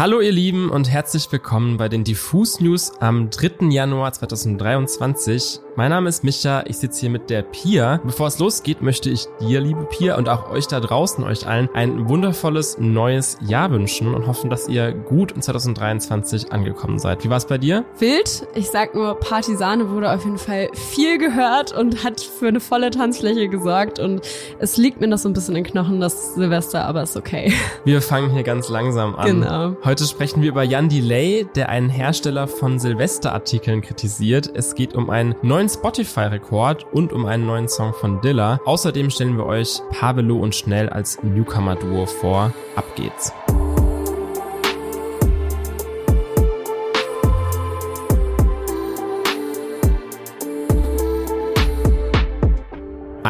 Hallo ihr Lieben und herzlich willkommen bei den Diffus News am 3. Januar 2023. Mein Name ist Micha, ich sitze hier mit der Pia. Bevor es losgeht, möchte ich dir, liebe Pia, und auch euch da draußen, euch allen, ein wundervolles neues Jahr wünschen und hoffen, dass ihr gut in 2023 angekommen seid. Wie war es bei dir? Wild. Ich sag nur, Partisane wurde auf jeden Fall viel gehört und hat für eine volle Tanzfläche gesorgt und es liegt mir noch so ein bisschen in den Knochen, das Silvester, aber ist okay. Wir fangen hier ganz langsam an. Genau. Heute sprechen wir über Jan Delay, der einen Hersteller von Silvesterartikeln kritisiert. Es geht um einen neuen Spotify-Rekord und um einen neuen Song von Dilla. Außerdem stellen wir euch Pavelo und Schnell als Newcomer-Duo vor. Ab geht's.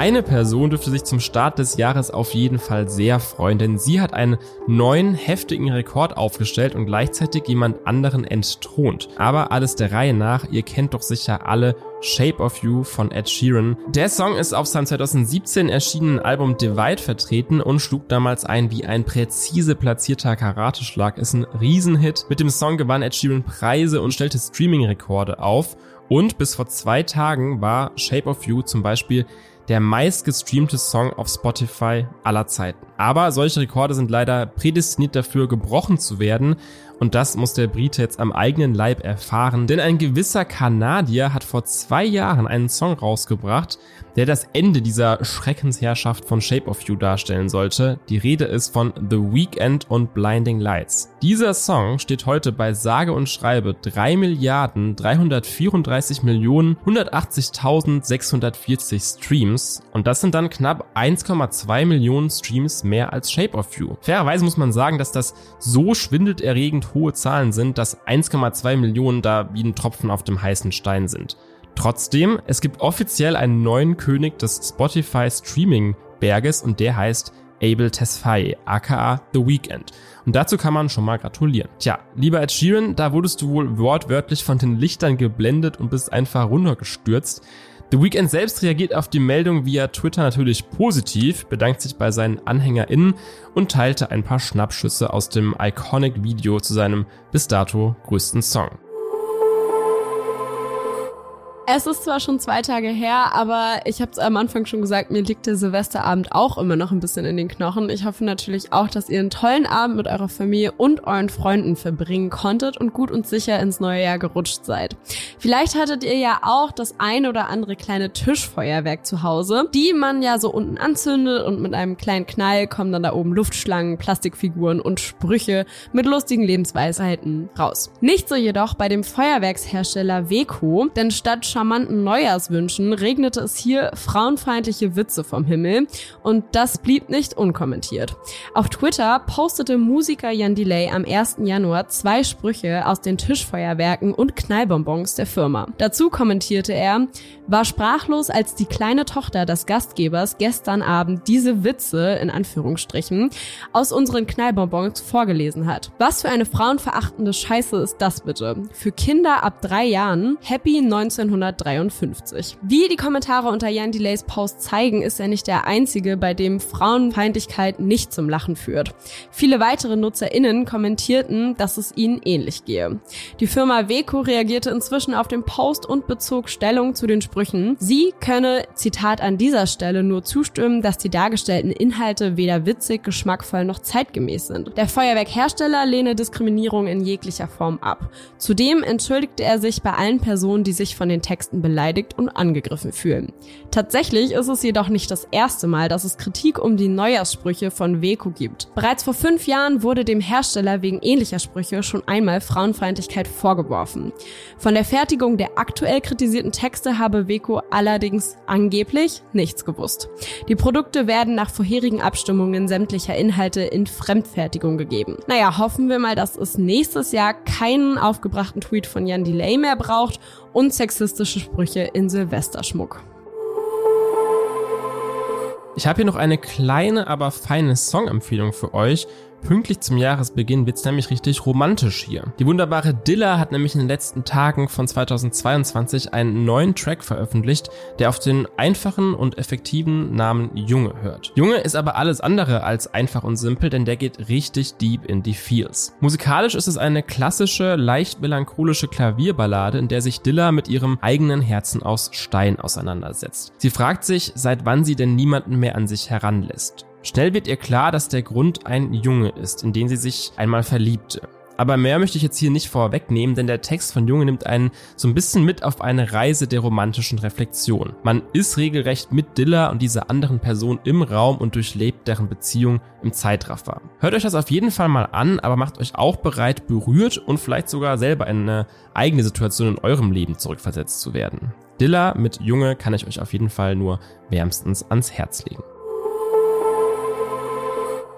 Eine Person dürfte sich zum Start des Jahres auf jeden Fall sehr freuen, denn sie hat einen neuen heftigen Rekord aufgestellt und gleichzeitig jemand anderen entthront. Aber alles der Reihe nach, ihr kennt doch sicher alle Shape of You von Ed Sheeran. Der Song ist auf seinem 2017 erschienenen Album Divide vertreten und schlug damals ein wie ein präzise platzierter Karateschlag. Ist ein Riesenhit. Mit dem Song gewann Ed Sheeran Preise und stellte Streaming-Rekorde auf. Und bis vor zwei Tagen war Shape of You zum Beispiel der meistgestreamte Song auf Spotify aller Zeiten. Aber solche Rekorde sind leider prädestiniert dafür, gebrochen zu werden. Und das muss der Brite jetzt am eigenen Leib erfahren. Denn ein gewisser Kanadier hat vor zwei Jahren einen Song rausgebracht, der das Ende dieser Schreckensherrschaft von Shape of You darstellen sollte. Die Rede ist von The Weekend und Blinding Lights. Dieser Song steht heute bei sage und schreibe 3 Milliarden 334 Millionen 180.640 Streams und das sind dann knapp 1,2 Millionen Streams mehr als Shape of You. Fairerweise muss man sagen, dass das so schwindelerregend hohe Zahlen sind, dass 1,2 Millionen da wie ein Tropfen auf dem heißen Stein sind. Trotzdem, es gibt offiziell einen neuen König des Spotify Streaming Berges und der heißt Abel Tesfaye, aka The Weekend. Und dazu kann man schon mal gratulieren. Tja, lieber Ed Sheeran, da wurdest du wohl wortwörtlich von den Lichtern geblendet und bist einfach runtergestürzt. The Weeknd selbst reagiert auf die Meldung via Twitter natürlich positiv, bedankt sich bei seinen AnhängerInnen und teilte ein paar Schnappschüsse aus dem Iconic Video zu seinem bis dato größten Song. Es ist zwar schon zwei Tage her, aber ich habe es am Anfang schon gesagt, mir liegt der Silvesterabend auch immer noch ein bisschen in den Knochen. Ich hoffe natürlich auch, dass ihr einen tollen Abend mit eurer Familie und euren Freunden verbringen konntet und gut und sicher ins neue Jahr gerutscht seid. Vielleicht hattet ihr ja auch das ein oder andere kleine Tischfeuerwerk zu Hause, die man ja so unten anzündet und mit einem kleinen Knall kommen dann da oben Luftschlangen, Plastikfiguren und Sprüche mit lustigen Lebensweisheiten raus. Nicht so jedoch bei dem Feuerwerkshersteller Weco, denn statt charmanten Neujahrswünschen regnete es hier frauenfeindliche Witze vom Himmel und das blieb nicht unkommentiert. Auf Twitter postete Musiker Jan Delay am 1. Januar zwei Sprüche aus den Tischfeuerwerken und Knallbonbons der Firma. Dazu kommentierte er, war sprachlos, als die kleine Tochter des Gastgebers gestern Abend diese Witze, in Anführungsstrichen, aus unseren Knallbonbons vorgelesen hat. Was für eine frauenverachtende Scheiße ist das bitte? Für Kinder ab drei Jahren, Happy 1900 1953. Wie die Kommentare unter Jan Delays Post zeigen, ist er nicht der einzige, bei dem Frauenfeindlichkeit nicht zum Lachen führt. Viele weitere NutzerInnen kommentierten, dass es ihnen ähnlich gehe. Die Firma Weco reagierte inzwischen auf den Post und bezog Stellung zu den Sprüchen. Sie könne, Zitat an dieser Stelle, nur zustimmen, dass die dargestellten Inhalte weder witzig, geschmackvoll noch zeitgemäß sind. Der Feuerwerkhersteller lehne Diskriminierung in jeglicher Form ab. Zudem entschuldigte er sich bei allen Personen, die sich von den Texten Texten beleidigt und angegriffen fühlen. Tatsächlich ist es jedoch nicht das erste Mal, dass es Kritik um die Neujahrssprüche von Weco gibt. Bereits vor fünf Jahren wurde dem Hersteller wegen ähnlicher Sprüche schon einmal Frauenfeindlichkeit vorgeworfen. Von der Fertigung der aktuell kritisierten Texte habe Weco allerdings angeblich nichts gewusst. Die Produkte werden nach vorherigen Abstimmungen sämtlicher Inhalte in Fremdfertigung gegeben. Naja, hoffen wir mal, dass es nächstes Jahr keinen aufgebrachten Tweet von Jan Delay mehr braucht und sexistische Sprüche in Silvesterschmuck. Ich habe hier noch eine kleine, aber feine Songempfehlung für euch. Pünktlich zum Jahresbeginn wird's nämlich richtig romantisch hier. Die wunderbare Dilla hat nämlich in den letzten Tagen von 2022 einen neuen Track veröffentlicht, der auf den einfachen und effektiven Namen Junge hört. Junge ist aber alles andere als einfach und simpel, denn der geht richtig deep in die Feels. Musikalisch ist es eine klassische, leicht melancholische Klavierballade, in der sich Dilla mit ihrem eigenen Herzen aus Stein auseinandersetzt. Sie fragt sich, seit wann sie denn niemanden mehr an sich heranlässt. Schnell wird ihr klar, dass der Grund ein Junge ist, in den sie sich einmal verliebte. Aber mehr möchte ich jetzt hier nicht vorwegnehmen, denn der Text von Junge nimmt einen so ein bisschen mit auf eine Reise der romantischen Reflexion. Man ist regelrecht mit Dilla und dieser anderen Person im Raum und durchlebt deren Beziehung im Zeitraffer. Hört euch das auf jeden Fall mal an, aber macht euch auch bereit, berührt und vielleicht sogar selber in eine eigene Situation in eurem Leben zurückversetzt zu werden. Dilla mit Junge kann ich euch auf jeden Fall nur wärmstens ans Herz legen.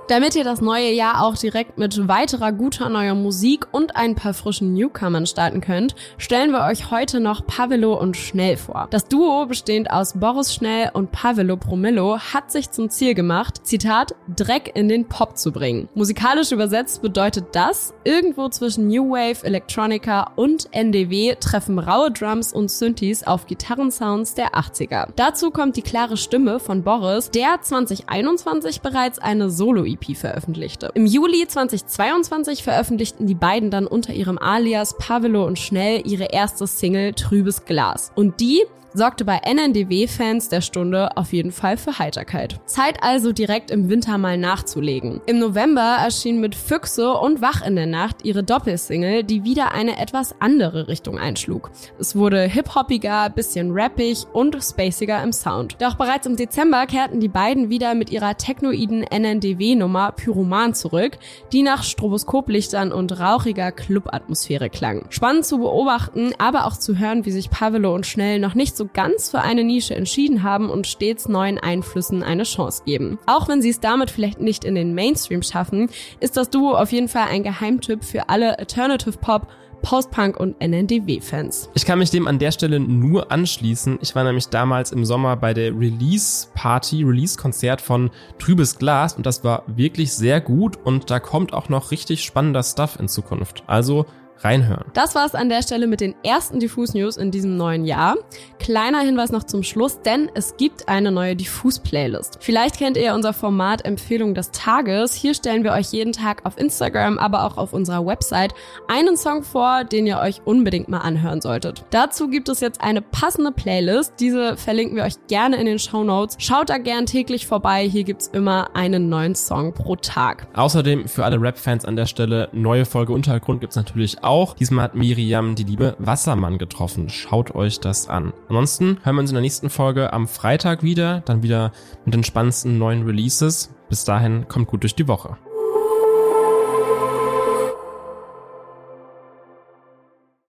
Damit ihr das neue Jahr auch direkt mit weiterer guter neuer Musik und ein paar frischen Newcomern starten könnt, stellen wir euch heute noch Pavelo und Schnell vor. Das Duo, bestehend aus Boris Schnell und Pavelo Promillo, hat sich zum Ziel gemacht, Zitat, Dreck in den Pop zu bringen. Musikalisch übersetzt bedeutet das, irgendwo zwischen New Wave, Electronica und NDW treffen raue Drums und Synthes auf Gitarrensounds der 80er. Dazu kommt die klare Stimme von Boris, der 2021 bereits eine Solo-EP EP veröffentlichte. Im Juli 2022 veröffentlichten die beiden dann unter ihrem Alias Pavelo und Schnell ihre erste Single Trübes Glas. Und die sorgte bei NNDW-Fans der Stunde auf jeden Fall für Heiterkeit. Zeit also direkt im Winter mal nachzulegen. Im November erschien mit Füchse und Wach in der Nacht ihre Doppelsingle, die wieder eine etwas andere Richtung einschlug. Es wurde hip-hoppiger, bisschen rappig und spaciger im Sound. Doch bereits im Dezember kehrten die beiden wieder mit ihrer technoiden NNDW-Nummer Pyroman zurück, die nach Stroboskoplichtern und rauchiger Clubatmosphäre klang. Spannend zu beobachten, aber auch zu hören, wie sich Pavelo und Schnell noch nicht so so ganz für eine Nische entschieden haben und stets neuen Einflüssen eine Chance geben. Auch wenn sie es damit vielleicht nicht in den Mainstream schaffen, ist das Duo auf jeden Fall ein Geheimtipp für alle Alternative Pop Postpunk und NNDW-Fans. Ich kann mich dem an der Stelle nur anschließen. Ich war nämlich damals im Sommer bei der Release-Party, Release-Konzert von Trübes Glas und das war wirklich sehr gut und da kommt auch noch richtig spannender Stuff in Zukunft. Also reinhören. Das war's an der Stelle mit den ersten Diffus News in diesem neuen Jahr. Kleiner Hinweis noch zum Schluss, denn es gibt eine neue Diffus Playlist. Vielleicht kennt ihr unser Format Empfehlung des Tages. Hier stellen wir euch jeden Tag auf Instagram, aber auch auf unserer Website einen Song vor, den ihr euch unbedingt mal anhören solltet. Dazu gibt es jetzt eine passende Playlist. Diese verlinken wir euch gerne in den Show Notes. Schaut da gern täglich vorbei. Hier gibt's immer einen neuen Song pro Tag. Außerdem für alle Rap-Fans an der Stelle neue Folge Untergrund gibt's natürlich auch auch. Diesmal hat Miriam die liebe Wassermann getroffen. Schaut euch das an. Ansonsten hören wir uns in der nächsten Folge am Freitag wieder, dann wieder mit den spannendsten neuen Releases. Bis dahin kommt gut durch die Woche.